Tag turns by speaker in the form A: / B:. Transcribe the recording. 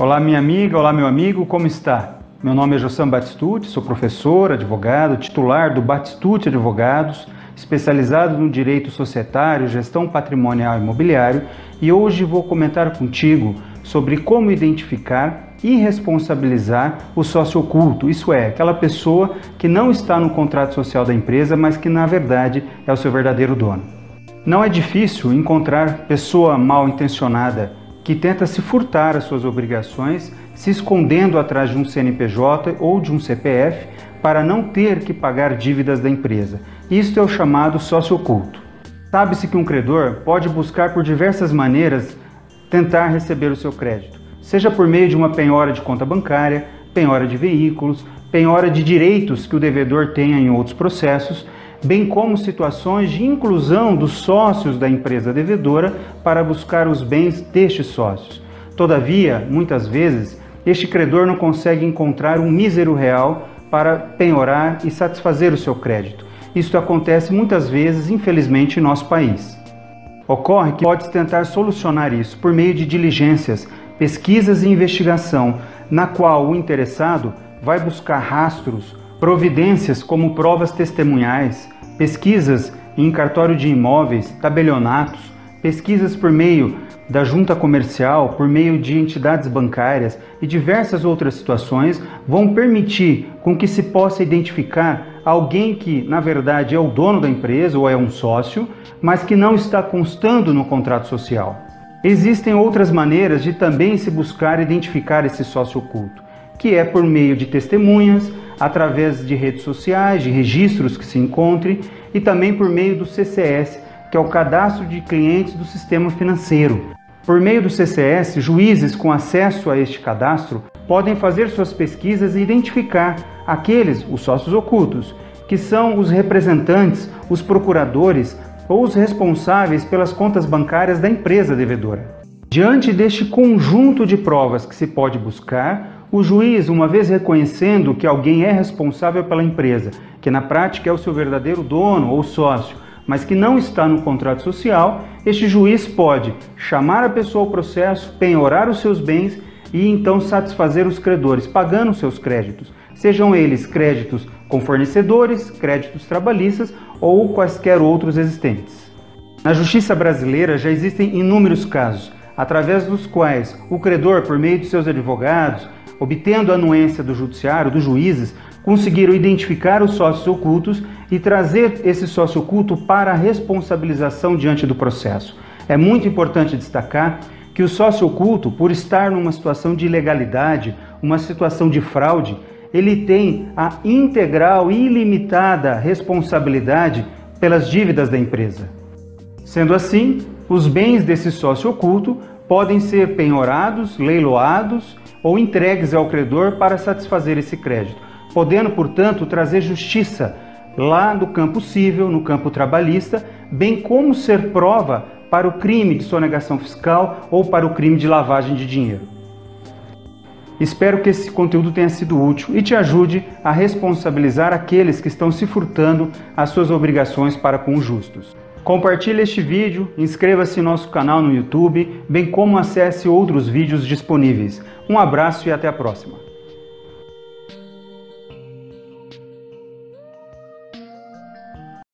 A: Olá, minha amiga, olá, meu amigo, como está? Meu nome é Jossam Batistucci, sou professor, advogado, titular do Batistucci Advogados, especializado no direito societário, gestão patrimonial e imobiliário, e hoje vou comentar contigo sobre como identificar e responsabilizar o sócio oculto, isso é, aquela pessoa que não está no contrato social da empresa, mas que na verdade é o seu verdadeiro dono. Não é difícil encontrar pessoa mal intencionada que tenta se furtar as suas obrigações, se escondendo atrás de um CNPJ ou de um CPF para não ter que pagar dívidas da empresa. Isto é o chamado sócio oculto. Sabe-se que um credor pode buscar por diversas maneiras tentar receber o seu crédito, seja por meio de uma penhora de conta bancária, penhora de veículos, penhora de direitos que o devedor tenha em outros processos, bem como situações de inclusão dos sócios da empresa devedora para buscar os bens destes sócios. Todavia, muitas vezes, este credor não consegue encontrar um mísero real para penhorar e satisfazer o seu crédito. Isto acontece muitas vezes, infelizmente, em nosso país. Ocorre que pode tentar solucionar isso por meio de diligências, pesquisas e investigação, na qual o interessado vai buscar rastros, providências como provas testemunhais, pesquisas em cartório de imóveis, tabelionatos, pesquisas por meio da junta comercial, por meio de entidades bancárias e diversas outras situações vão permitir com que se possa identificar alguém que, na verdade, é o dono da empresa ou é um sócio, mas que não está constando no contrato social. Existem outras maneiras de também se buscar identificar esse sócio oculto, que é por meio de testemunhas, através de redes sociais, de registros que se encontre e também por meio do CCS, que é o Cadastro de Clientes do Sistema Financeiro. Por meio do CCS, juízes com acesso a este cadastro podem fazer suas pesquisas e identificar aqueles, os sócios ocultos, que são os representantes, os procuradores ou os responsáveis pelas contas bancárias da empresa devedora. Diante deste conjunto de provas que se pode buscar, o juiz, uma vez reconhecendo que alguém é responsável pela empresa, que na prática é o seu verdadeiro dono ou sócio, mas que não está no contrato social, este juiz pode chamar a pessoa ao processo, penhorar os seus bens e então satisfazer os credores, pagando seus créditos, sejam eles créditos com fornecedores, créditos trabalhistas ou quaisquer outros existentes. Na justiça brasileira já existem inúmeros casos, através dos quais o credor, por meio de seus advogados, obtendo a anuência do judiciário, dos juízes, conseguiram identificar os sócios ocultos e trazer esse sócio oculto para a responsabilização diante do processo. É muito importante destacar que o sócio oculto, por estar numa situação de ilegalidade, uma situação de fraude, ele tem a integral e ilimitada responsabilidade pelas dívidas da empresa. Sendo assim, os bens desse sócio oculto podem ser penhorados, leiloados ou entregues ao credor para satisfazer esse crédito, podendo, portanto, trazer justiça lá no campo civil, no campo trabalhista, bem como ser prova para o crime de sonegação fiscal ou para o crime de lavagem de dinheiro. Espero que esse conteúdo tenha sido útil e te ajude a responsabilizar aqueles que estão se furtando as suas obrigações para com os justos. Compartilhe este vídeo, inscreva-se em nosso canal no YouTube, bem como acesse outros vídeos disponíveis. Um abraço e até a próxima.